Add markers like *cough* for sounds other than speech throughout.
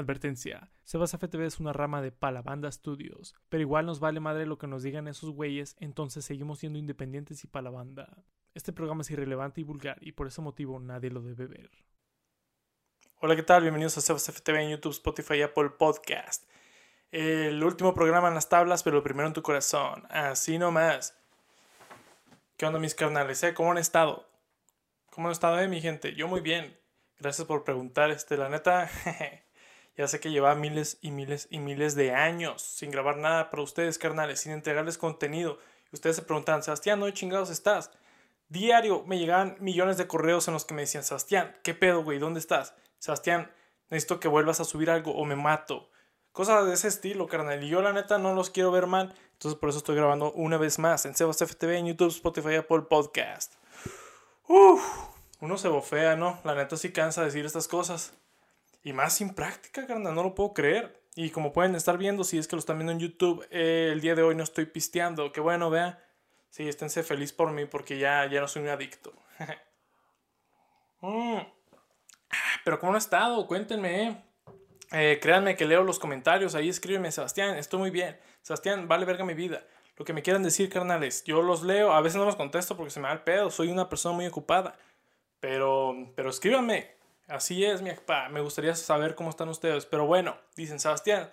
Advertencia, Sebas FTV es una rama de Palabanda Studios, pero igual nos vale madre lo que nos digan esos güeyes, entonces seguimos siendo independientes y palabanda. Este programa es irrelevante y vulgar y por ese motivo nadie lo debe ver. Hola, ¿qué tal? Bienvenidos a Sebas FTV en YouTube, Spotify y Apple Podcast. El último programa en las tablas, pero el primero en tu corazón. Así nomás. ¿Qué onda mis carnales? Eh? ¿Cómo han estado? ¿Cómo han estado, eh, mi gente? Yo muy bien. Gracias por preguntar. Este, la neta, *laughs* Ya sé que lleva miles y miles y miles de años sin grabar nada para ustedes, carnales, sin entregarles contenido. Y ustedes se preguntan, Sebastián, ¿dónde chingados estás? Diario me llegaban millones de correos en los que me decían, Sebastián, ¿qué pedo, güey? ¿Dónde estás? Sebastián, necesito que vuelvas a subir algo o me mato. Cosas de ese estilo, carnal. Y yo, la neta, no los quiero ver mal. Entonces, por eso estoy grabando una vez más en Sebas FTV, en YouTube, Spotify, Apple Podcast. Uf, uno se bofea, ¿no? La neta sí cansa decir estas cosas. Y más sin práctica, carnal, no lo puedo creer. Y como pueden estar viendo, si es que lo están viendo en YouTube, eh, el día de hoy no estoy pisteando. Qué bueno, vea. Sí, esténse feliz por mí porque ya, ya no soy un adicto. *laughs* Mm. Pero ¿cómo han estado? Cuéntenme. Eh. eh. créanme que leo los comentarios. Ahí escríbeme, Sebastián, estoy muy bien. Sebastián, vale verga mi vida. Lo que me quieran decir, carnales. Yo los leo. A veces no los contesto porque se me da el pedo. Soy una persona muy ocupada. Pero, pero escríbanme. Así es, mi papá. Me gustaría saber cómo están ustedes. Pero bueno, dicen, Sebastián,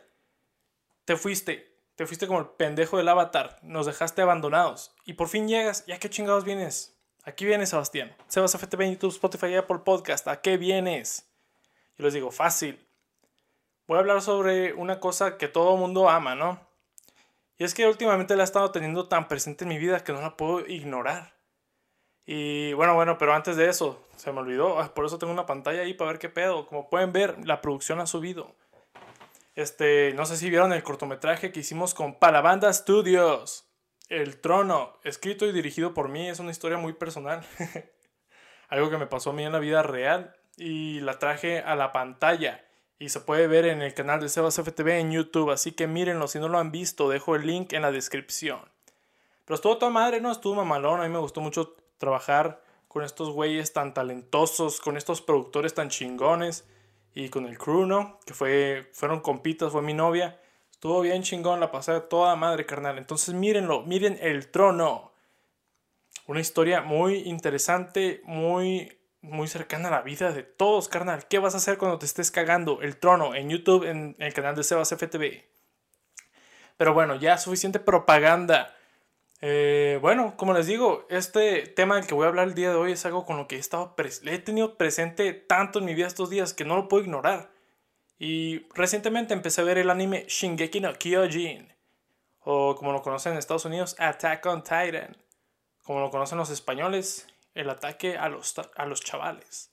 te fuiste. Te fuiste como el pendejo del avatar. Nos dejaste abandonados. Y por fin llegas. ¿Y a qué chingados vienes? Aquí vienes, Sebastián. Sebas FTV en YouTube, Spotify Apple Podcast. ¿A qué vienes? Yo les digo, fácil. Voy a hablar sobre una cosa que todo mundo ama, ¿no? Y es que últimamente la he estado teniendo tan presente en mi vida que no la puedo ignorar. Y bueno, bueno, pero antes de eso, se me olvidó. Ah, por eso tengo una pantalla ahí para ver qué pedo. Como pueden ver, la producción ha subido. Este, no sé si vieron el cortometraje que hicimos con Palabanda Studios. El Trono, escrito y dirigido por mí, es una historia muy personal. *laughs* Algo que me pasó a mí en la vida real y la traje a la pantalla. Y se puede ver en el canal de Sebas FTV en YouTube, así que mírenlo si no lo han visto, dejo el link en la descripción. Pero estuvo toda madre, ¿no? Estuvo mamalón, a mí me gustó mucho trabajar con estos güeyes tan talentosos, con estos productores tan chingones y con el crew, ¿no? Que fue, fueron compitas, fue mi novia. Estuvo bien chingón, la pasé toda madre, carnal. Entonces mírenlo, miren El Trono. Una historia muy interesante, muy, muy cercana a la vida de todos, carnal. ¿Qué vas a hacer cuando te estés cagando? El Trono en YouTube, en el canal de Sebas FTV. Pero bueno, ya suficiente propaganda. Eh, bueno, como les digo, este tema del que voy a hablar el día de hoy es algo con lo que he, estado he tenido presente tanto en mi vida estos días que no lo puedo ignorar. Y recientemente empecé a ver el anime Shingeki no Kyojin, o como lo conocen en Estados Unidos, Attack on Titan, como lo conocen los españoles, el ataque a los, a los chavales.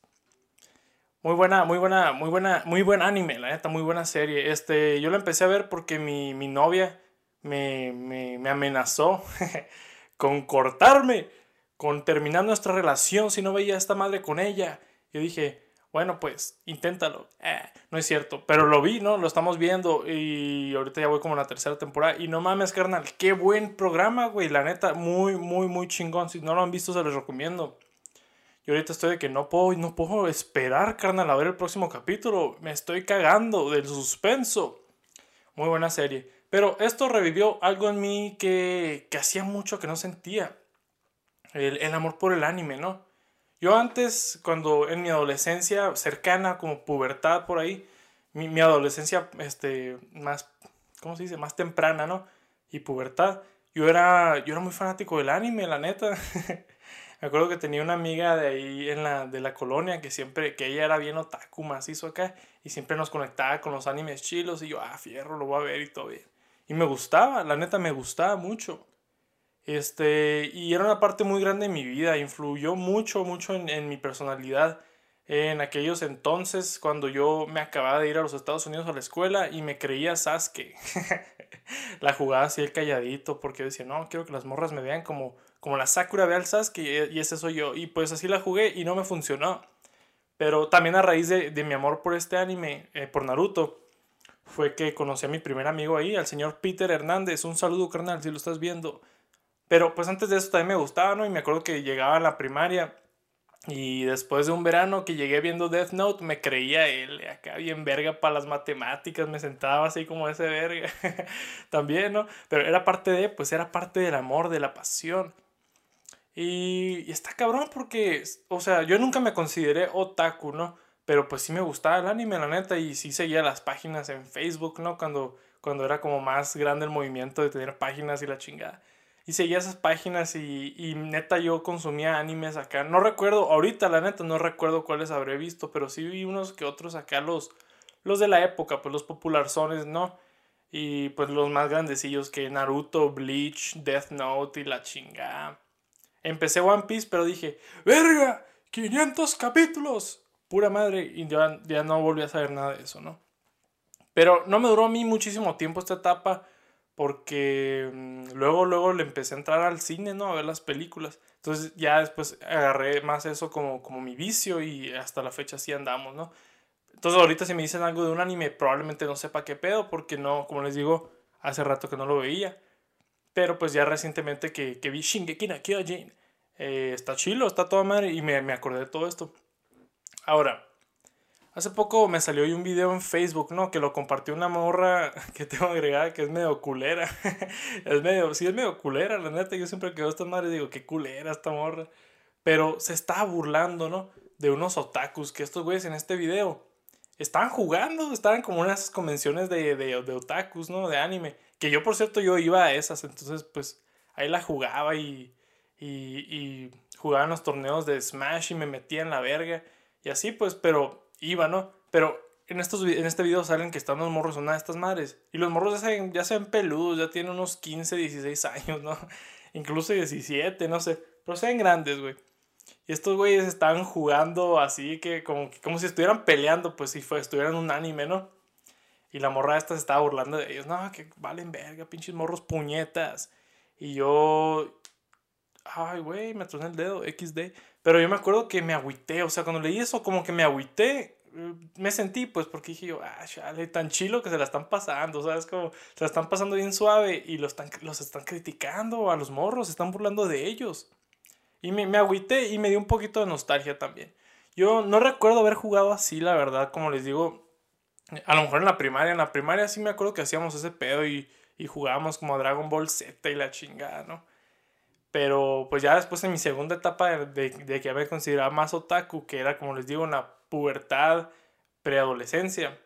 Muy buena, muy buena, muy buena, muy buen anime, la neta, muy buena serie. Este, yo lo empecé a ver porque mi, mi novia me, me, me amenazó *laughs* con cortarme, con terminar nuestra relación si no veía a esta madre con ella. Yo dije, bueno, pues inténtalo. Eh, no es cierto, pero lo vi, ¿no? Lo estamos viendo y ahorita ya voy como en la tercera temporada. Y no mames, carnal, qué buen programa, güey. La neta, muy, muy, muy chingón. Si no lo han visto, se los recomiendo. Y ahorita estoy de que no puedo, no puedo esperar, carnal, a ver el próximo capítulo. Me estoy cagando del suspenso. Muy buena serie. Pero esto revivió algo en mí que, que hacía mucho que no sentía. El, el, amor por el anime, ¿no? Yo antes, cuando en mi adolescencia cercana, como pubertad por ahí, mi, mi adolescencia este, más, ¿cómo se dice? Más temprana, ¿no? Y pubertad, yo era, yo era muy fanático del anime, la neta. *laughs* Me acuerdo que tenía una amiga de ahí en la, de la colonia que siempre, que ella era bien otaku macizo acá y siempre nos conectaba con los animes chilos y yo, ah, fierro, lo voy a ver y todo bien. Y me gustaba, la neta me gustaba mucho. Este, y era una parte muy grande de mi vida, influyó mucho, mucho en, en mi personalidad. En aquellos entonces, cuando yo me acababa de ir a los Estados Unidos a la escuela y me creía Sasuke. *laughs* la jugaba así el calladito porque decía, no, quiero que las morras me vean como, como la Sakura ve al Sasuke y ese soy yo. Y pues así la jugué y no me funcionó. Pero también a raíz de, de mi amor por este anime, eh, por Naruto, fue que conocí a mi primer amigo ahí, al señor Peter Hernández. Un saludo, carnal, si lo estás viendo. Pero pues antes de eso también me gustaba, ¿no? Y me acuerdo que llegaba a la primaria Y después de un verano que llegué viendo Death Note, me creía él, acá bien verga para las matemáticas, me sentaba así como ese verga. *laughs* También, ¿no? Pero era parte de, pues era parte del amor, de la pasión. Y, y, está cabrón porque, o sea, yo nunca me consideré otaku, ¿no? Pero pues sí me gustaba el anime, la neta, y sí seguía las páginas en Facebook, ¿no? Cuando, cuando era como más grande el movimiento de tener páginas y la chingada. Y seguía esas páginas y, y neta yo consumía animes acá. No recuerdo, ahorita la neta no recuerdo cuáles habré visto, pero sí vi unos que otros acá, los, los de la época, pues los popularzones, ¿no? Y pues los más grandecillos que Naruto, Bleach, Death Note y la chingada. Empecé One Piece, pero dije, ¡verga! ¡500 capítulos! Pura madre, y ya, ya no volví a saber nada de eso, ¿no? Pero no me duró a mí muchísimo tiempo esta etapa porque mm, luego, luego le empecé a entrar al cine, ¿no? A ver las películas. Entonces ya después agarré más eso como, como mi vicio y hasta la fecha así andamos, ¿no? Entonces ahorita si me dicen algo de un anime probablemente no sepa qué pedo porque no, como les digo, hace rato que no lo veía. Pero pues ya recientemente que, que vi Shingeki no Kyojin, eh, está chilo, está toda madre y me, me acordé de todo esto. Ahora, Hace poco me salió un video en Facebook, ¿no? Que lo compartió una morra *laughs* que tengo agregada que es medio culera. *laughs* es medio, sí es medio culera, la neta. Yo siempre que veo esta madre digo, qué culera esta morra. Pero se está burlando, ¿no? De unos otakus que estos güeyes en este video estaban jugando, estaban como en esas convenciones de, de, de otakus, ¿no? De anime. Que yo, por cierto, yo iba a esas, entonces pues ahí la jugaba y, y, y jugaba en los torneos de Smash y me metía en la verga. Y así pues, pero iba, ¿no? Pero en, estos, en este video salen que están los morros una de estas madres. Y los morros ya se, ya se ven peludos, ya tienen unos 15, 16 años, ¿no? *laughs* Incluso 17, no sé. Pero se ven grandes, güey. Y estos güeyes estaban jugando así que como, como si estuvieran peleando, pues si fue, estuvieran un anime, ¿no? Y la morra esta se estaba burlando de ellos. No, que valen verga, pinches morros puñetas. Y yo... Ay, güey, me troné el dedo, XD. Pero yo me acuerdo que me agüité, o sea, cuando leí eso, como que me agüité, eh, me sentí, pues, porque dije yo, ah, chale, tan chilo que se la están pasando, ¿sabes? Como se la están pasando bien suave y los están, los están criticando a los morros, se están burlando de ellos. Y me, me agüité y me dio un poquito de nostalgia también. Yo no recuerdo haber jugado así, la verdad, como les digo, a lo mejor en la primaria, en la primaria sí me acuerdo que hacíamos ese pedo y, y jugábamos como Dragon Ball Z y la chingada, ¿no? Pero pues ya después en mi segunda etapa de, de que me consideraba más otaku, que era como les digo, una pubertad, preadolescencia.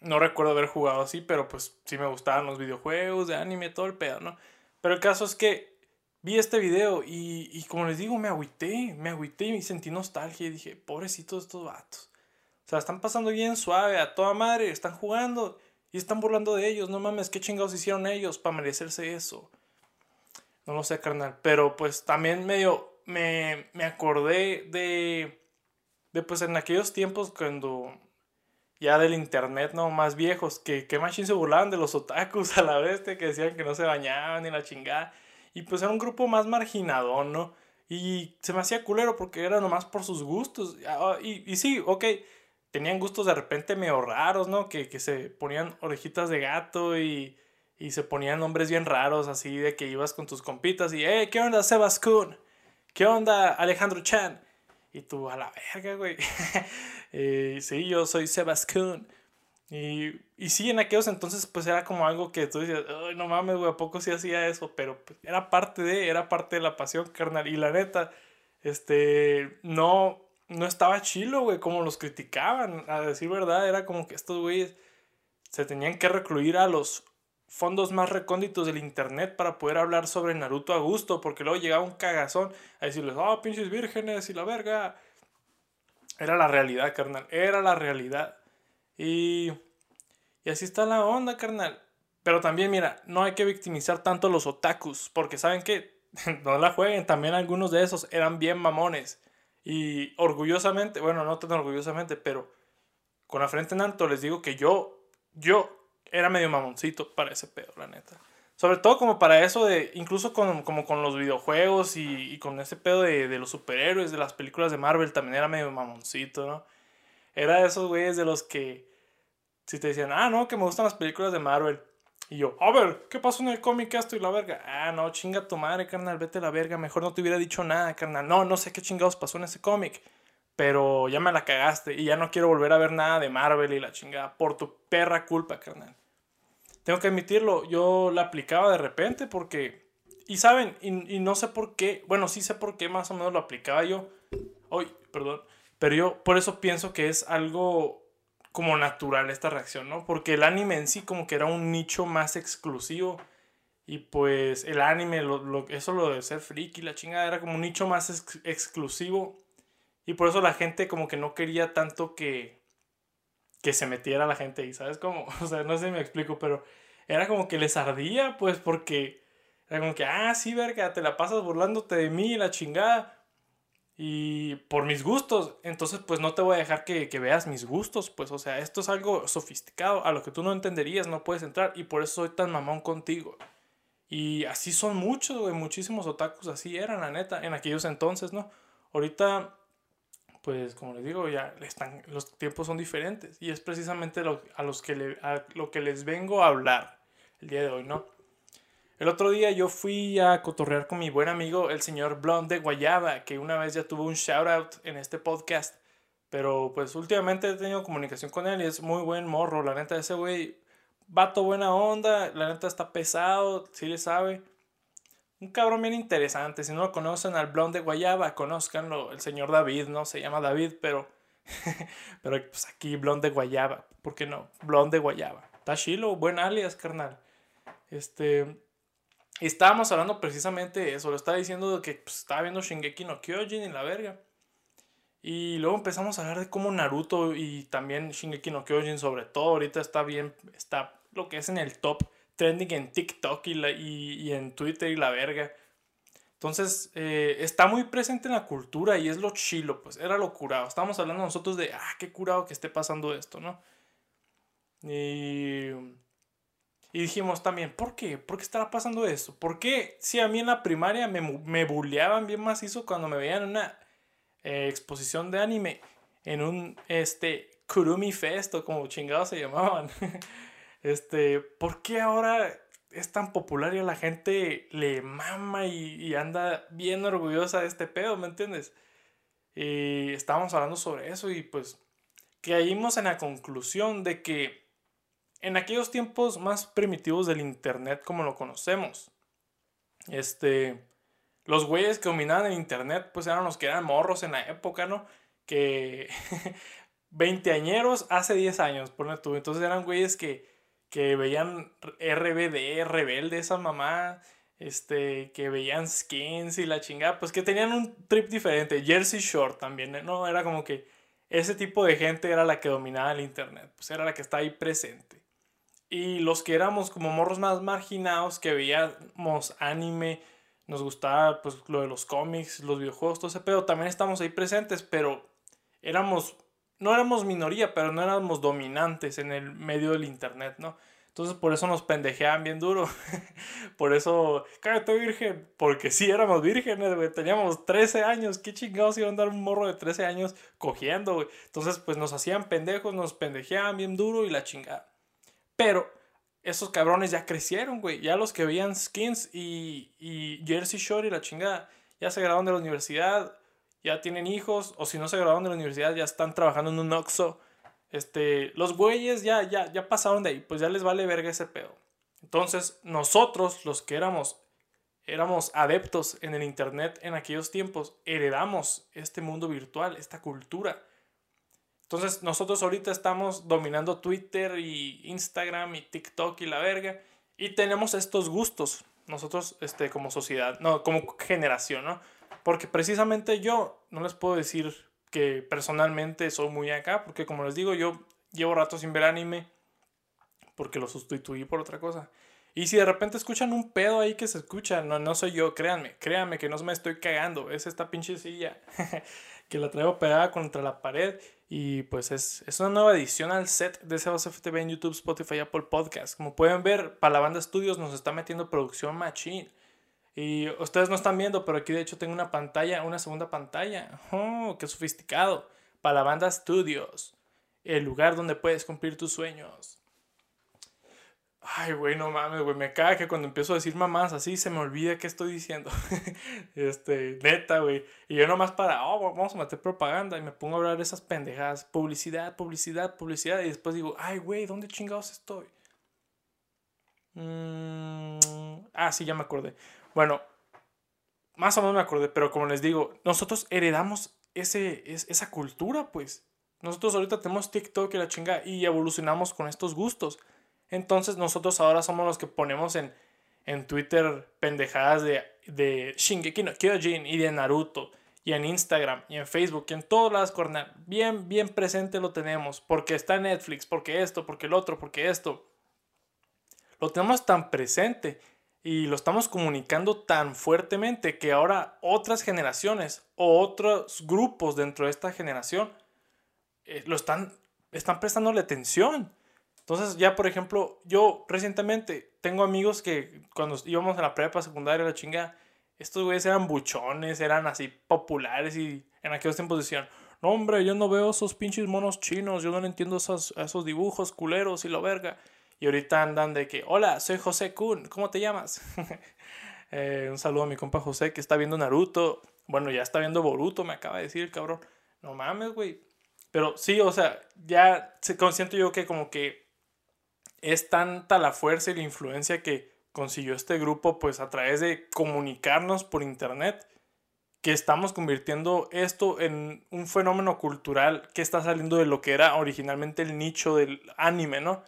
No recuerdo haber jugado así, pero pues sí me gustaban los videojuegos de anime, todo el pedo, ¿no? Pero el caso es que vi este video y, y como les digo, me agüité, me agüité y sentí nostalgia y dije, pobrecitos estos vatos. O sea, están pasando bien suave, a toda madre, están jugando y están burlando de ellos. No mames, qué chingados hicieron ellos para merecerse eso. No lo sé, carnal. Pero pues también medio me, me acordé de, de pues en aquellos tiempos cuando ya del internet, ¿no? Más viejos, que, que machín se burlaban de los otakus *laughs* a la vez, que decían que no se bañaban ni la chingada. Y pues era un grupo más marginado, ¿no? Y se me hacía culero porque era nomás por sus gustos. Ah, y, y sí, ok, tenían gustos de repente medio raros, ¿no? Que, que se ponían orejitas de gato y y se ponían nombres bien raros, así de que ibas con tus compitas y, hey, ¿qué onda Sebas Kun? ¿Qué onda Alejandro Chan? Y tú, a la verga, güey. *laughs* eh, sí, yo soy Sebas Kun. Y, y sí, en aquellos entonces, pues era como algo que tú decías, ay, no mames, güey, ¿a poco sí hacía eso? Pero pues, era parte de, era parte de la pasión, carnal. Y la neta, este, no, no estaba chilo, güey, como los criticaban. A decir verdad, era como que estos güeyes se tenían que recluir a los fondos más recónditos del internet para poder hablar sobre Naruto a gusto, porque luego llegaba un cagazón a decirles, oh, pinches vírgenes y la verga. Era la realidad, carnal, era la realidad. Y, y así está la onda, carnal. Pero también, mira, no hay que victimizar tanto a los otakus, porque saben que *laughs* no la jueguen, también algunos de esos eran bien mamones. Y orgullosamente, bueno, no tan orgullosamente, pero con la frente en alto les digo que yo, yo era medio mamoncito para ese pedo, la neta. Sobre todo como para eso de, incluso con, como con los videojuegos y, y con ese pedo de, de, los superhéroes, de las películas de Marvel, también era medio mamoncito, ¿no? Era de esos güeyes de los que, si te decían, ah, no, que me gustan las películas de Marvel, Y yo, a ver, ¿qué pasó en el cómic esto y la verga? Ah, no, chinga tu madre, carnal, vete a la verga. Mejor no te hubiera dicho nada, carnal. No, no sé qué chingados pasó en ese cómic. Pero ya me la cagaste y ya no quiero volver a ver nada de Marvel y la chingada por tu perra culpa, carnal. Tengo que admitirlo, yo la aplicaba de repente porque... Y saben, y, y no sé por qué, bueno, sí sé por qué más o menos lo aplicaba yo. Hoy, perdón. Pero yo por eso pienso que es algo como natural esta reacción, ¿no? Porque el anime en sí como que era un nicho más exclusivo. Y pues el anime, lo, eso lo de ser friki, la chingada, era como un nicho más exclusivo. Y por eso la gente como que no quería tanto que, que se metiera la gente ahí, ¿sabes cómo? *laughs* O sea, no sé si me explico, pero era como que les ardía, pues, porque era como que, ah, sí, verga, te la pasas burlándote de mí, la chingada y por mis gustos. Entonces, pues no te voy a dejar que, veas mis gustos. Pues, o sea, esto es algo sofisticado, a lo que tú no entenderías, no puedes entrar. Y por eso soy tan mamón contigo. Y así son muchos, güey, muchísimos otakus así eran, la neta, en aquellos entonces, ¿no? Ahorita, pues como les digo, ya están, los tiempos son diferentes. Y es precisamente lo, a, los que a lo que les vengo a hablar el día de hoy, ¿no? El otro día yo fui a cotorrear con mi buen amigo, el señor Blonde de Guayaba, que una vez ya tuvo un shout out en este podcast. Pero pues últimamente he tenido comunicación con él y es muy buen morro. La neta, ese güey, vato buena onda. La neta está pesado, sí le sabe. Un cabrón bien interesante. Si no lo conocen al Blonde de Guayaba, conozcanlo. El señor David, ¿no? Se llama David, pero. *laughs* pero pues aquí Blonde de Guayaba. ¿Por qué no? Blonde de Guayaba. Está chilo, buen alias, carnal. Este. Estábamos hablando precisamente de eso. Lo estaba diciendo de que pues, estaba viendo Shingeki no Kyojin y la verga. Y luego empezamos a hablar de cómo Naruto y también Shingeki no Kyojin, sobre todo, ahorita está bien, está lo que es en el top trending en TikTok y, la, y, en Twitter y la verga. Entonces, eh, está muy presente en la cultura y es lo chilo, pues era lo curado. Estábamos hablando nosotros de, ah, qué curado que esté pasando esto, ¿no? Y y dijimos también, ¿por qué? ¿Por qué estará pasando eso? ¿Por qué si a mí en la primaria me, me bulleaban bien macizo cuando me veían en una eh, exposición de anime, en un este, Kurumi Fest o como chingados se llamaban? *laughs* este, ¿Por qué ahora es tan popular y a la gente le mama y, anda bien orgullosa de este pedo, ¿me entiendes? Y estábamos hablando sobre eso y pues caímos en la conclusión de que en aquellos tiempos más primitivos del internet como lo conocemos, este, los güeyes que dominaban el internet, pues eran los que eran morros en la época, ¿no? Que *laughs* veinteañeros hace 10 años, ponle tú. Entonces eran güeyes que, que veían RBD, rebelde, esa mamá, este, que veían skins y la chingada, pues que tenían un trip diferente. Jersey Shore también, ¿no? Era como que ese tipo de gente era la que dominaba el internet, pues era la que está ahí presente. Y los que éramos como morros más marginados, que veíamos anime, nos gustaba pues lo de los cómics, los videojuegos, todo ese pedo, también estamos ahí presentes, pero éramos, no éramos minoría, pero no éramos dominantes en el medio del internet, ¿no? Entonces por eso nos pendejeaban bien duro. *laughs* por eso, cállate virgen, porque sí éramos vírgenes, güey. Teníamos 13 años. ¿Qué chingados iban a dar un morro de 13 años cogiendo, güey? Entonces pues nos hacían pendejos, nos pendejeaban bien duro y la chingada. Pero esos cabrones ya crecieron, güey. Ya los que veían Skins y, y Jersey Shore y la chingada, ya se graduaron de la universidad, ya tienen hijos, o si no se graduaron de la universidad, ya están trabajando en un Oxxo. Este, los güeyes ya, ya, ya pasaron de ahí, pues ya les vale verga ese pedo. Entonces, nosotros, los que éramos, éramos adeptos en el Internet en aquellos tiempos, heredamos este mundo virtual, esta cultura. Entonces nosotros ahorita estamos dominando Twitter y Instagram y TikTok y la verga. Y tenemos estos gustos, nosotros este, como sociedad, no, como generación, ¿no? Porque precisamente yo no les puedo decir que personalmente soy muy acá, porque como les digo, yo llevo rato sin ver anime, porque lo sustituí por otra cosa. Y si de repente escuchan un pedo ahí que se escucha, no, no soy yo, créanme, créanme que no me estoy cagando, es esta pinche silla *laughs* que la traigo pegada contra la pared y pues es, es, una nueva edición al set de Sebas FTV en YouTube, Spotify, Apple Podcast. Como pueden ver, para la banda Studios nos está metiendo producción machine. Y ustedes no están viendo, pero aquí de hecho tengo una pantalla, una segunda pantalla. ¡Oh, qué sofisticado! Para la banda Studios, el lugar donde puedes cumplir tus sueños. Ay, güey, no mames, güey. Me caga que cuando empiezo a decir mamás así se me olvida qué estoy diciendo. *laughs* este, neta, güey. Y yo nomás para, oh, vamos a meter propaganda. Y me pongo a hablar de esas pendejadas. Publicidad, publicidad, publicidad. Y después digo, ay, güey, ¿dónde chingados estoy? Mm, ah, sí, ya me acordé. Bueno, más o menos me acordé, pero como les digo, nosotros heredamos ese, esa cultura, pues. Nosotros ahorita tenemos TikTok y la chinga y evolucionamos con estos gustos. Entonces nosotros ahora somos los que ponemos en, en Twitter pendejadas de, de Shingeki no Kyojin y de Naruto. Y en Instagram y en Facebook y en todas las cornal. Bien, bien presente lo tenemos. Porque está Netflix, porque esto, porque el otro, porque esto. Lo tenemos tan presente y lo estamos comunicando tan fuertemente que ahora otras generaciones o otros grupos dentro de esta generación eh, lo están, están prestándole atención. Entonces ya, por ejemplo, yo recientemente tengo amigos que cuando íbamos a la prepa secundaria, la chinga, estos güeyes eran buchones, eran así populares y en aquellos tiempos decían, no hombre, yo no veo esos pinches monos chinos, yo no entiendo esos, esos dibujos culeros y lo verga. Y ahorita andan de que, hola, soy José Kun, ¿cómo te llamas? *laughs* Eh, un saludo a mi compa José que está viendo Naruto. Bueno, ya está viendo Boruto, me acaba de decir el cabrón. No mames, güey. Pero sí, o sea, ya consiento yo que como que es tanta la fuerza y la influencia que consiguió este grupo pues a través de comunicarnos por internet que estamos convirtiendo esto en un fenómeno cultural que está saliendo de lo que era originalmente el nicho del anime, ¿no?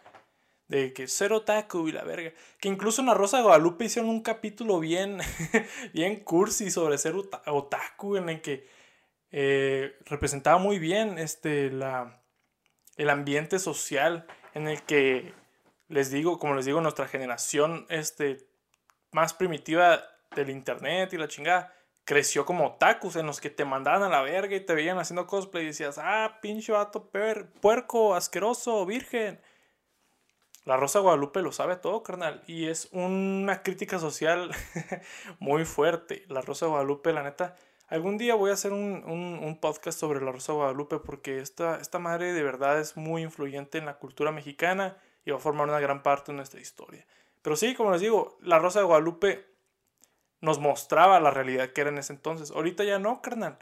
De que ser otaku y la verga. Que incluso en La Rosa Guadalupe hicieron un capítulo bien, *laughs* bien cursi sobre ser otaku en el que eh, representaba muy bien este, la, el ambiente social en el que les digo, como les digo, nuestra generación este, más primitiva del internet y la chingada, creció como tacos en los que te mandaban a la verga y te veían haciendo cosplay y decías, ah, pinche vato puerco, asqueroso, virgen. La Rosa Guadalupe lo sabe todo, carnal. Y es una crítica social *laughs* muy fuerte. La Rosa Guadalupe, la neta. Algún día voy a hacer un, un, podcast sobre la Rosa Guadalupe porque esta, esta madre de verdad es muy influyente en la cultura mexicana y va a formar una gran parte de nuestra historia. Pero sí, como les digo, la Rosa de Guadalupe nos mostraba la realidad que era en ese entonces. Ahorita ya no, carnal.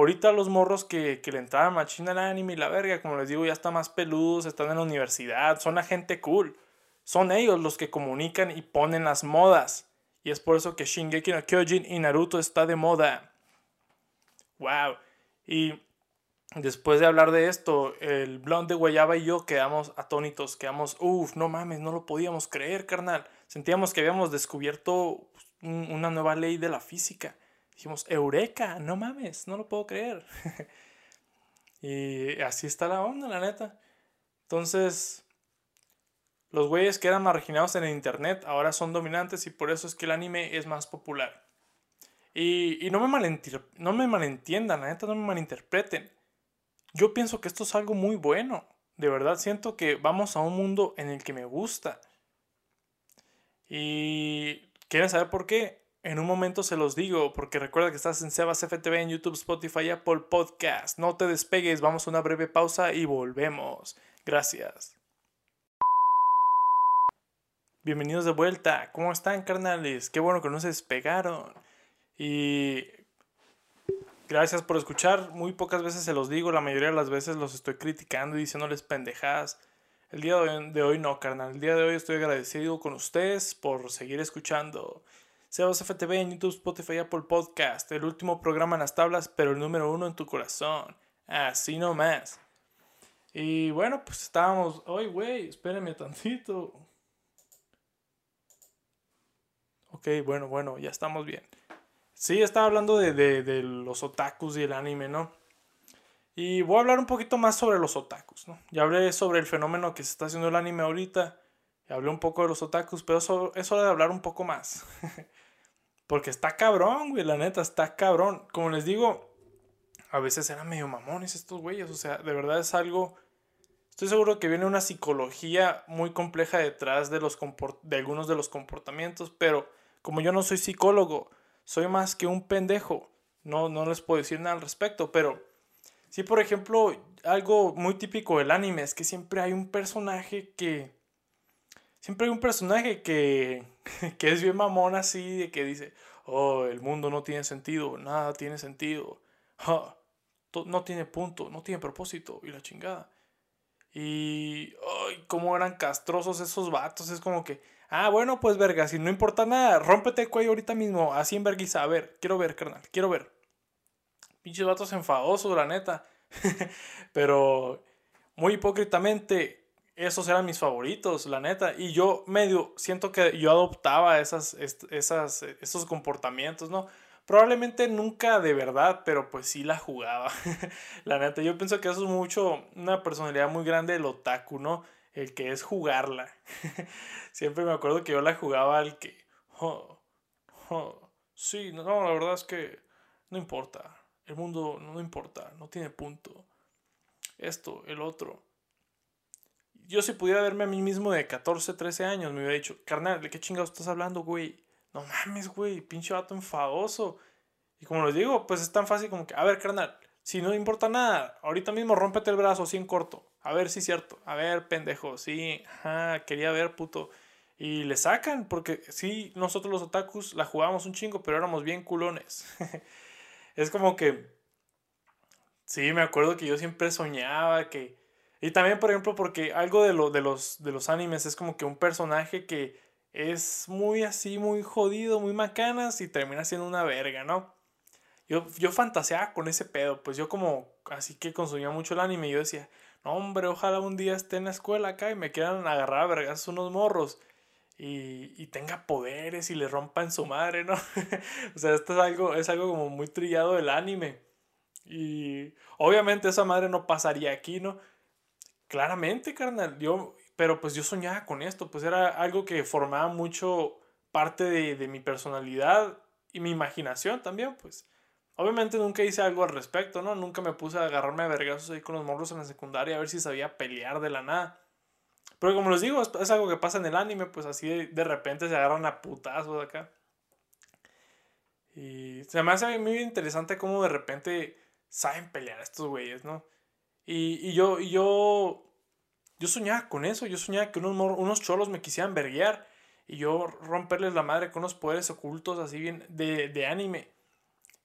Ahorita los morros que, que le entraban machina al anime y la verga, como les digo, ya están más peludos, están en la universidad, son la gente cool. Son ellos los que comunican y ponen las modas. Y es por eso que Shingeki no Kyojin y Naruto está de moda. Wow. Y Después de hablar de esto, el blonde de Guayaba y yo quedamos atónitos, quedamos, uff, no mames, no lo podíamos creer, carnal. Sentíamos que habíamos descubierto una nueva ley de la física. Dijimos, eureka, no mames, no lo puedo creer. *laughs* y así está la onda, la neta. Entonces, los güeyes que eran marginados en el internet ahora son dominantes y por eso es que el anime es más popular. Y, y no, me no me malentiendan, la neta, no me malinterpreten yo pienso que esto es algo muy bueno. De verdad siento que vamos a un mundo en el que me gusta. Y quieren saber por qué. En un momento se los digo, porque recuerda que estás en Sebas FTV en YouTube, Spotify Apple Podcast. No te despegues, vamos a una breve pausa y volvemos. Gracias. Bienvenidos de vuelta. ¿Cómo están, carnales? Qué bueno que no se despegaron. Y Gracias por escuchar. Muy pocas veces se los digo, la mayoría de las veces los estoy criticando y diciéndoles pendejadas. El día de hoy no, carnal. El día de hoy estoy agradecido con ustedes por seguir escuchando. Sebas FTV en YouTube, Spotify, Apple Podcast. El último programa en las tablas, pero el número uno en tu corazón. Así nomás. Y bueno, pues estábamos. Ay, güey, espérenme tantito. Ok, bueno, bueno, ya estamos bien. Sí, estaba hablando de, los otakus y el anime, ¿no? Y voy a hablar un poquito más sobre los otakus, ¿no? Ya hablé sobre el fenómeno que se está haciendo el anime ahorita. Hablé un poco de los otakus, pero es hora de hablar un poco más. *laughs* Porque está cabrón, güey, la neta, está cabrón. Como les digo, a veces eran medio mamones estos güeyes. O sea, de verdad es algo... Estoy seguro que viene una psicología muy compleja detrás de, los de algunos de los comportamientos, pero como yo no soy psicólogo, soy más que un pendejo. No, no les puedo decir nada al respecto, pero sí, por ejemplo, algo muy típico del anime es que siempre hay un personaje que siempre hay un personaje que, *laughs* que es bien mamón así, de que dice, oh, el mundo no tiene sentido, nada tiene sentido, no tiene punto, no tiene propósito, y la chingada. Y, ay, cómo eran castrosos esos vatos, es como que, ah, bueno, pues verga, si no importa nada, rómpete el cuello ahorita mismo, así en verguiza, a ver, quiero ver, carnal, quiero ver. Pinches vatos enfadosos, la neta. *laughs* Pero muy hipócritamente, esos eran mis favoritos, la neta. Y yo medio siento que yo adoptaba esas, esas, esos comportamientos, ¿no? Probablemente nunca de verdad, pero pues sí la jugaba. *laughs* la neta, yo pienso que eso es mucho una personalidad muy grande del otaku, ¿no? El que es jugarla. *laughs* Siempre me acuerdo que yo la jugaba al que... sí, no, la verdad es que no importa. El mundo no importa, no tiene punto. Esto, el otro. Yo si pudiera verme a mí mismo de 14, 13 años, me hubiera dicho, carnal, ¿de qué chingados estás hablando, güey? No mames, güey, pinche vato enfadoso. Y como les digo, pues es tan fácil como que, a ver, carnal, si no importa nada, ahorita mismo rómpete el brazo así en corto. A ver es cierto. A ver, pendejo, sí, quería ver, puto. Y le sacan, porque sí, nosotros los otakus la jugábamos un chingo, pero éramos bien culones. *laughs* es como que. Sí, me acuerdo que yo siempre soñaba que. Y también, por ejemplo, porque algo de, lo, de, los, de los animes es como que un personaje que es muy así, muy jodido, muy macanas y termina siendo una verga, ¿no? Yo, yo fantaseaba con ese pedo, pues yo como así que consumía mucho el anime, yo decía, no hombre, ojalá un día esté en la escuela acá y me quieran agarrar a vergas unos morros y, tenga poderes y le rompan su madre, ¿no? *laughs* o sea, esto es algo, es algo como muy trillado del anime. Y obviamente esa madre no pasaría aquí, ¿no? Claramente, carnal, yo, pero pues yo soñaba con esto, pues era algo que formaba mucho parte de, de mi personalidad y mi imaginación también, pues. Obviamente nunca hice algo al respecto, ¿no? Nunca me puse a agarrarme a vergazos ahí con los morros en la secundaria a ver si sabía pelear de la nada. Pero como les digo, es, algo que pasa en el anime, pues así de, repente se agarran a putazos acá. Y se me hace muy interesante cómo de repente saben pelear estos güeyes, ¿no? Y, yo, y yo, yo soñaba con eso, yo soñaba que unos, unos cholos me quisieran verguear y yo romperles la madre con unos poderes ocultos así bien de, de anime.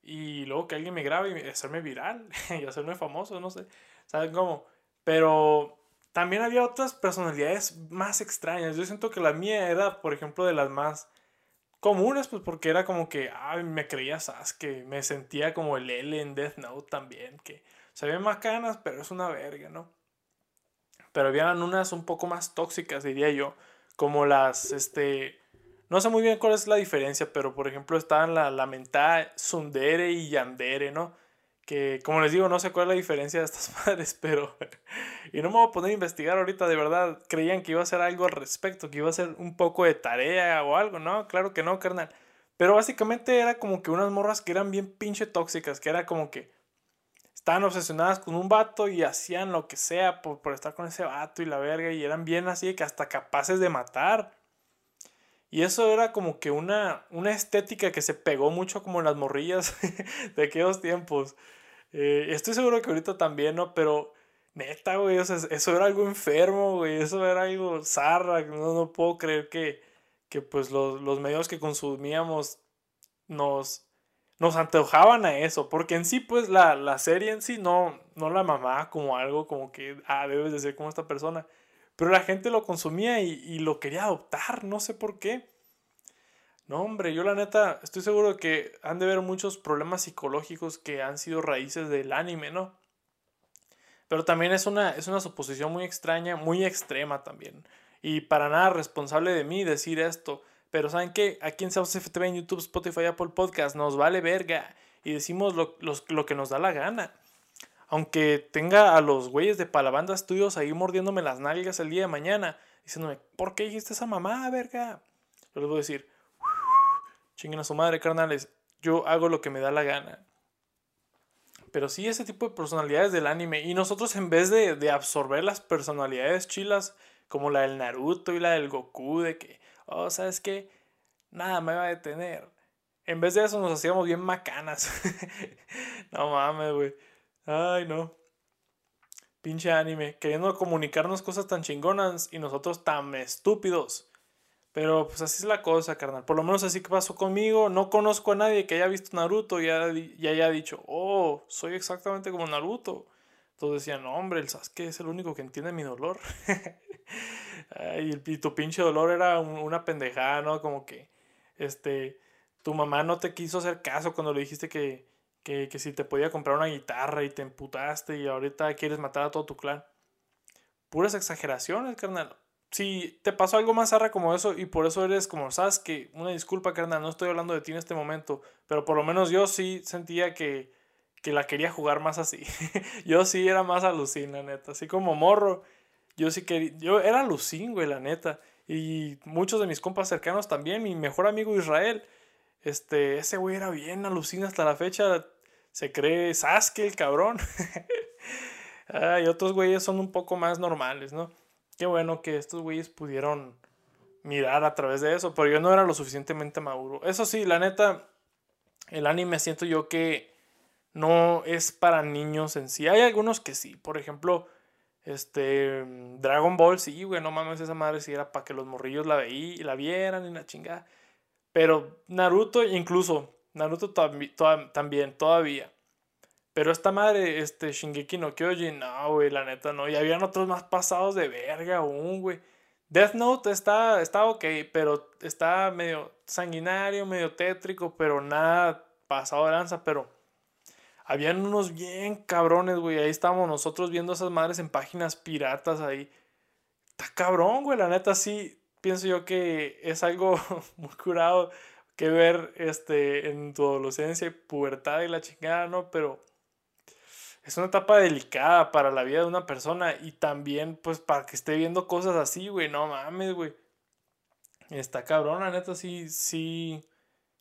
Y luego que alguien me grabe y hacerme viral *laughs* y hacerme famoso, no sé. ¿Saben cómo? Pero también había otras personalidades más extrañas. Yo siento que la mía era, por ejemplo, de las más comunes, pues porque era como que, ay, me creía Sasuke, me sentía como el L en Death Note también, que se ven más canas, pero es una verga, ¿no? Pero habían unas un poco más tóxicas, diría yo, como las, este, no sé muy bien cuál es la diferencia, pero por ejemplo estaban la, la mentada Sundere y Yandere, ¿no? que como les digo, no sé cuál es la diferencia de estas *laughs* madres, pero... y no me voy a poner a investigar ahorita, de verdad, creían que iba a ser algo al respecto, que iba a ser un poco de tarea o algo, ¿no? Claro que no, carnal. Pero básicamente era como que unas morras que eran bien pinche tóxicas, que era como que estaban obsesionadas con un vato y hacían lo que sea por, estar con ese vato y la verga, y eran bien así que hasta capaces de matar. Y eso era como que una, una estética que se pegó mucho como en las morrillas *laughs* de aquellos tiempos. Eh, estoy seguro que ahorita también, ¿no? Pero neta, güey, eso era algo enfermo, güey, eso era algo zarra. No, no puedo creer que, que pues los, los medios que consumíamos nos, nos antojaban a eso, porque en sí, pues la, la serie en sí no, no la mamaba como algo como que, ah, debes de ser como esta persona. Pero la gente lo consumía y, lo quería adoptar, no sé por qué. No, hombre, yo la neta estoy seguro de que han de haber muchos problemas psicológicos que han sido raíces del anime, ¿no? Pero también es una, es una suposición muy extraña, muy extrema también. Y para nada responsable de mí decir esto. Pero ¿saben qué? Aquí en South FTV, en YouTube, Spotify, Apple Podcast, nos vale verga. Y decimos lo, lo que nos da la gana aunque tenga a los güeyes de Palabanda Studios ahí mordiéndome las nalgas el día de mañana, diciéndome, ¿por qué dijiste esa mamá, verga? Yo les voy a decir, chinguen a su madre, carnales, yo hago lo que me da la gana. Pero sí, ese tipo de personalidades del anime. Y nosotros, en vez de, de absorber las personalidades chilas, como la del Naruto y la del Goku, de que, oh, ¿sabes qué? Nada me va a detener. En vez de eso, nos hacíamos bien macanas. *laughs* no mames, güey. Ay, no. Pinche anime, queriendo comunicarnos cosas tan chingonas y nosotros tan estúpidos. Pero pues así es la cosa, carnal. Por lo menos así que pasó conmigo. No conozco a nadie que haya visto Naruto y haya, dicho, oh, soy exactamente como Naruto. Todos decían, no, hombre, el Sasuke es el único que entiende mi dolor. *laughs* y, tu pinche dolor era una pendejada, ¿no? Como que, este, tu mamá no te quiso hacer caso cuando le dijiste que, que, que si te podía comprar una guitarra y te emputaste y ahorita quieres matar a todo tu clan. Puras exageraciones, carnal si te pasó algo más arra como eso y por eso eres como, sabes que, una disculpa, carnal, no estoy hablando de ti en este momento, pero por lo menos yo sí sentía que, que la quería jugar más así. *laughs* yo sí era más alucina, neta, así como morro. Yo sí quería, yo era alucin, güey, la neta. Y muchos de mis compas cercanos también, mi mejor amigo Israel, este, ese güey era bien alucina hasta la fecha. Se cree Sasuke, el cabrón. *laughs* y otros güeyes son un poco más normales, ¿no? qué bueno que estos güeyes pudieron mirar a través de eso, pero yo no era lo suficientemente maduro. Eso sí, la neta, el anime siento yo que no es para niños en sí. Hay algunos que sí, por ejemplo, este Dragon Ball, sí, güey, no mames, esa madre sí era para que los morrillos la veían y la vieran y la chingada. Pero Naruto, incluso, Naruto también, todavía. Pero esta madre, este, Shingeki no Kyojin, no, güey, la neta no. Y habían otros más pasados de verga aún, güey. Death Note está, está ok, pero está medio sanguinario, medio tétrico, pero nada pasado de lanza, pero habían unos bien cabrones, güey. Ahí estábamos nosotros viendo esas madres en páginas piratas ahí. Está cabrón, güey, la neta sí pienso yo que es algo *laughs* muy curado que ver este en tu adolescencia y pubertad y la chingada, ¿no? Pero es una etapa delicada para la vida de una persona y también pues para que esté viendo cosas así, güey, no mames, güey. Está cabrón, la neta, sí, sí,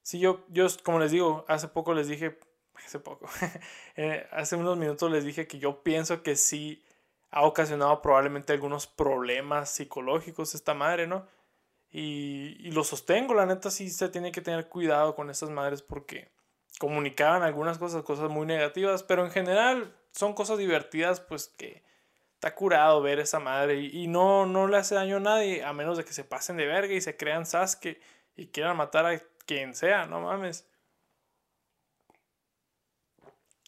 sí, yo, yo, como les digo, hace poco les dije, hace poco, *laughs* eh, hace unos minutos les dije que yo pienso que sí ha ocasionado probablemente algunos problemas psicológicos esta madre, ¿no? Y, y lo sostengo, la neta, sí se tiene que tener cuidado con estas madres porque comunicaban algunas cosas, cosas muy negativas, pero en general son cosas divertidas, pues que está curado ver esa madre y, no, no le hace daño a nadie, a menos de que se pasen de verga y se crean Sasuke y quieran matar a quien sea, no mames.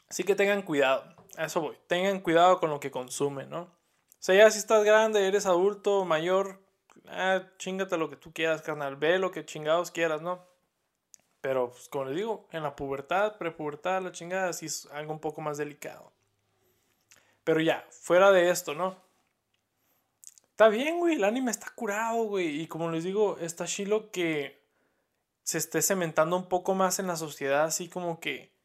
Así que tengan cuidado, a eso voy, tengan cuidado con lo que consumen, ¿no? O sea, ya si estás grande, eres adulto, mayor, ah, chingate lo que tú quieras, carnal, ve lo que chingados quieras, ¿no? Pero, pues, como les digo, en la pubertad, prepubertad, la chingada, sí es algo un poco más delicado. Pero ya, fuera de esto, ¿no? Está bien, güey, el anime está curado, güey. Y como les digo, está chilo que se esté cementando un poco más en la sociedad, así como que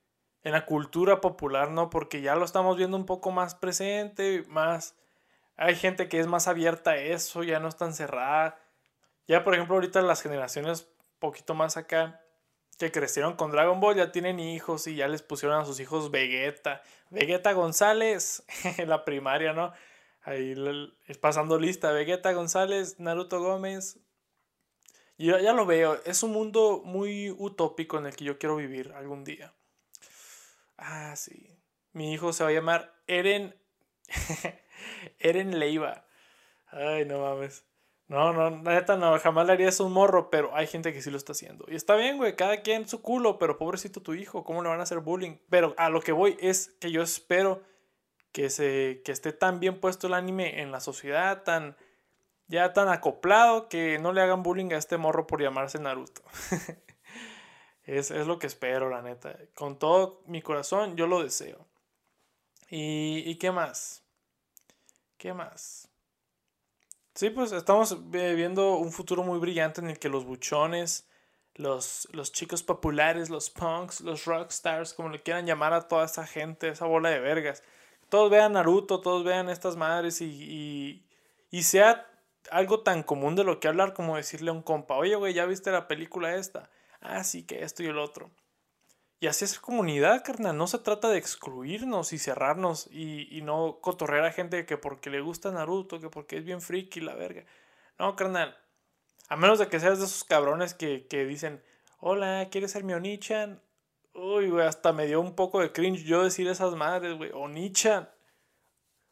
en la cultura popular, ¿no? Porque ya lo estamos viendo un poco más presente, más... Hay gente que es más abierta a eso, ya no es tan cerrada. Ya, por ejemplo, ahorita las generaciones poquito más acá que crecieron con Dragon Ball ya tienen hijos y ya les pusieron a sus hijos Vegeta. Vegeta González *laughs* en la primaria, ¿no? Ahí pasando lista. Vegeta González, Naruto Gómez. Y ya lo veo. Es un mundo muy utópico en el que yo quiero vivir algún día. Ah, sí. Mi hijo se va a llamar Eren. *laughs* Eren Leiva. Ay, no mames. No, no, neta no, jamás le harías un morro, pero hay gente que sí lo está haciendo. Y está bien, güey, cada quien su culo, pero pobrecito tu hijo, ¿cómo le van a hacer bullying? Pero a lo que voy es que yo espero que, se, que esté tan bien puesto el anime en la sociedad, tan ya tan acoplado, que no le hagan bullying a este morro por llamarse Naruto. *laughs* es, es, lo que espero, la neta. Con todo mi corazón, yo lo deseo. ¿Y, y qué más? ¿Qué más? Sí, pues estamos viendo un futuro muy brillante en el que los buchones, los, los chicos populares, los punks, los rockstars, como le quieran llamar a toda esa gente, esa bola de vergas, todos vean Naruto, todos vean estas madres y, y, y sea algo tan común de lo que hablar como decirle a un compa, oye, güey, ¿ya viste la película esta? Ah, sí, que esto y el otro. Y así es comunidad, carnal. No se trata de excluirnos y cerrarnos y, no cotorrear a gente que porque le gusta Naruto, que porque es bien friki la verga. No, carnal. A menos de que seas de esos cabrones que, dicen, hola, ¿quieres ser mi Onichan? Uy, güey, hasta me dio un poco de cringe yo decir esas madres, güey. Onichan.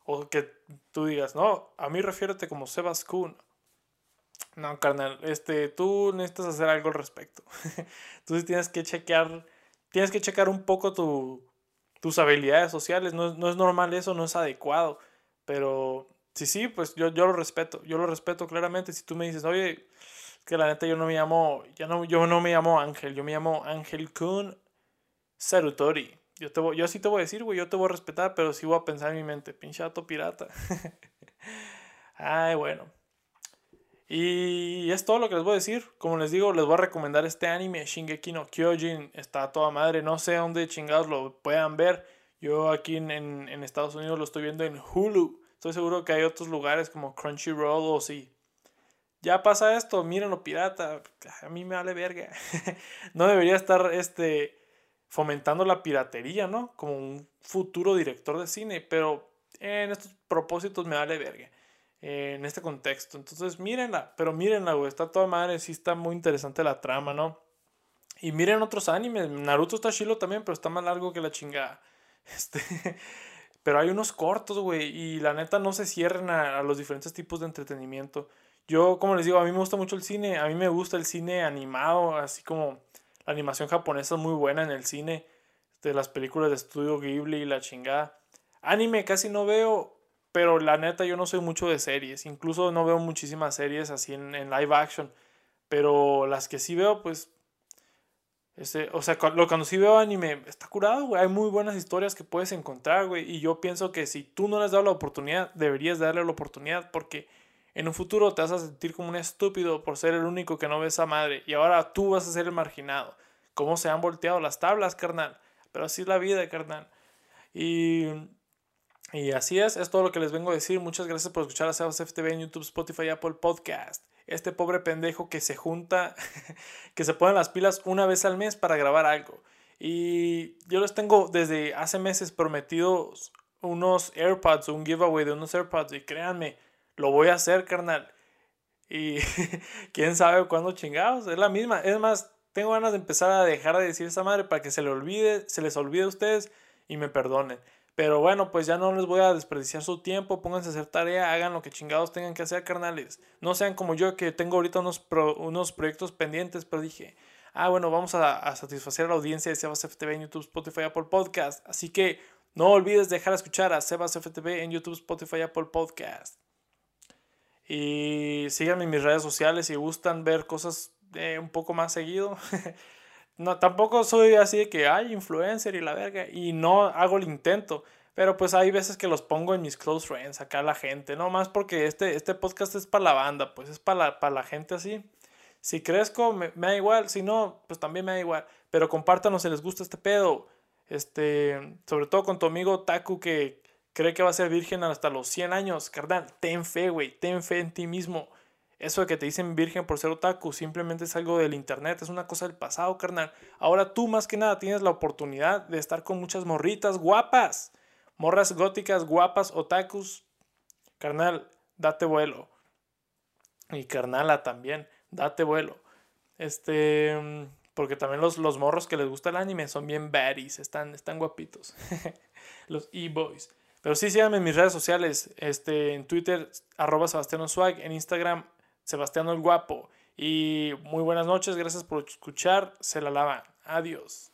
O que tú digas, no, a mí refiérete como Sebas Kuhn. No, carnal, este, tú necesitas hacer algo al respecto. *laughs* sí tienes que chequear, tienes que checar un poco tu, tus habilidades sociales. No, no es normal eso, no es adecuado. Pero sí, sí, pues yo, yo lo respeto. Yo lo respeto claramente. Si tú me dices, oye, que la neta yo no me llamo, ya no, yo no me llamo Ángel, yo me llamo Ángel Kun Sarutori. Yo, te yo sí te voy a decir, güey, yo te voy a respetar, pero sí voy a pensar en mi mente, pinchato pirata. *laughs* Ay, bueno. Y es todo lo que les voy a decir. Como les digo, les voy a recomendar este anime, Shingeki no Kyojin. Está toda madre. No sé dónde chingados lo puedan ver. Yo aquí en, en, Estados Unidos lo estoy viendo en Hulu. Estoy seguro que hay otros lugares como Crunchyroll o sí. Ya pasa esto, mírenlo pirata. A mí me vale verga. *laughs* no debería estar este, fomentando la piratería, ¿no? Como un futuro director de cine. Pero en estos propósitos me vale verga en este contexto. Entonces, mírenla, pero mírenla, güey, está toda madre, sí está muy interesante la trama, ¿no? Y miren otros animes, Naruto está chilo también, pero está más largo que la chingada. *laughs* Este, pero hay unos cortos, güey, y la neta no se cierran a, los diferentes tipos de entretenimiento. Yo, como les digo, a mí me gusta mucho el cine, a mí me gusta el cine animado, así como la animación japonesa es muy buena en el cine, de las películas de estudio Ghibli y la chingada. Anime casi no veo, pero la neta, yo no soy mucho de series. Incluso no veo muchísimas series así en, live action. Pero las que sí veo, pues. Este, o sea, lo, cuando sí veo anime, está curado, güey. Hay muy buenas historias que puedes encontrar, güey. Y yo pienso que si tú no le has dado la oportunidad, deberías darle la oportunidad. Porque en un futuro te vas a sentir como un estúpido por ser el único que no ve esa madre. Y ahora tú vas a ser el marginado. Cómo se han volteado las tablas, carnal. Pero así es la vida, carnal. Y y así es, es todo lo que les vengo a decir. Muchas gracias por escuchar a Sebas FTV en YouTube, Spotify, Apple Podcast. Este pobre pendejo que se junta, *laughs* que se pone las pilas una vez al mes para grabar algo. Y yo les tengo desde hace meses prometidos unos AirPods, un giveaway de unos AirPods. Y créanme, lo voy a hacer, carnal. Y *laughs* quién sabe cuándo chingados. Es la misma. Es más, tengo ganas de empezar a dejar de decir esa madre para que se, olvide, se les olvide a ustedes y me perdonen. Pero bueno, pues ya no les voy a desperdiciar su tiempo, pónganse a hacer tarea, hagan lo que chingados tengan que hacer, carnales. No sean como yo que tengo ahorita unos, unos proyectos pendientes, pero dije, ah, bueno, vamos a, satisfacer a la audiencia de Sebas FTV en YouTube, Spotify, Apple Podcast. Así que no olvides dejar de escuchar a Sebas FTV en YouTube, Spotify, Apple Podcast. Y síganme en mis redes sociales si gustan ver cosas eh, un poco más seguido. *laughs* No, tampoco soy así de que hay influencer y la verga. Y no hago el intento. Pero pues hay veces que los pongo en mis close friends, acá la gente. No más porque este, este podcast es para la banda, pues es para la, la gente así. Si crezco, me, da igual. Si no, pues también me da igual. Pero compártanos si les gusta este pedo. Este, sobre todo con tu amigo Taku que cree que va a ser virgen hasta los 100 años. Carnal, ten fe, güey. Ten fe en ti mismo. Eso de que te dicen virgen por ser otaku simplemente es algo del internet, es una cosa del pasado, carnal. Ahora tú más que nada tienes la oportunidad de estar con muchas morritas guapas. Morras góticas, guapas, otakus. Carnal, date vuelo. Y carnala también, date vuelo. Este, porque también los, los morros que les gusta el anime son bien baddies, están, están guapitos. *laughs* los e-boys. Pero sí, síganme en mis redes sociales, este, en Twitter, arroba Sebastián Swag, en Instagram, Sebastián el Guapo. Y muy buenas noches, gracias por escuchar, se la lavan. Adiós.